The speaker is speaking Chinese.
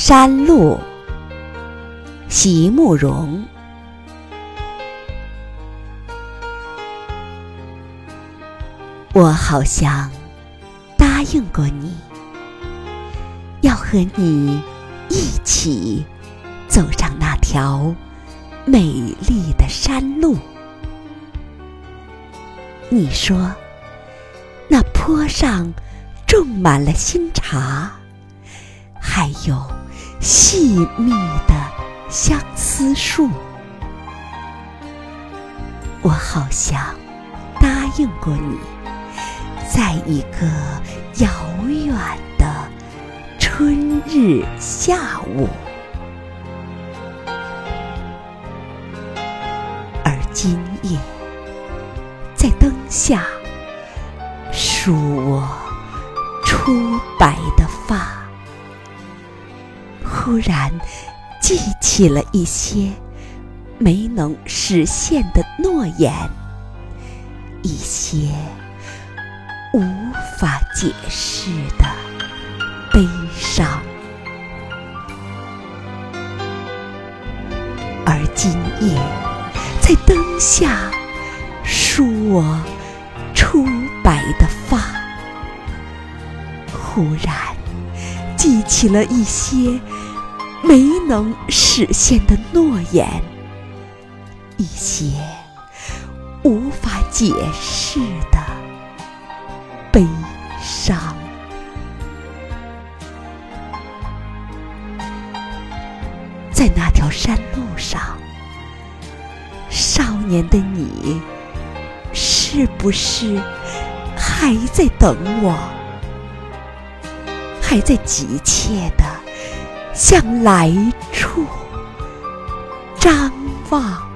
山路，席慕容。我好像答应过你，要和你一起走上那条美丽的山路。你说，那坡上种满了新茶，还有细密的相思树。我好像答应过你。在一个遥远的春日下午，而今夜在灯下梳我初白的发，忽然记起了一些没能实现的诺言，一些。无法解释的悲伤，而今夜在灯下梳我初白的发，忽然记起了一些没能实现的诺言，一些无法解释的。悲伤，在那条山路上，少年的你，是不是还在等我？还在急切的向来处张望？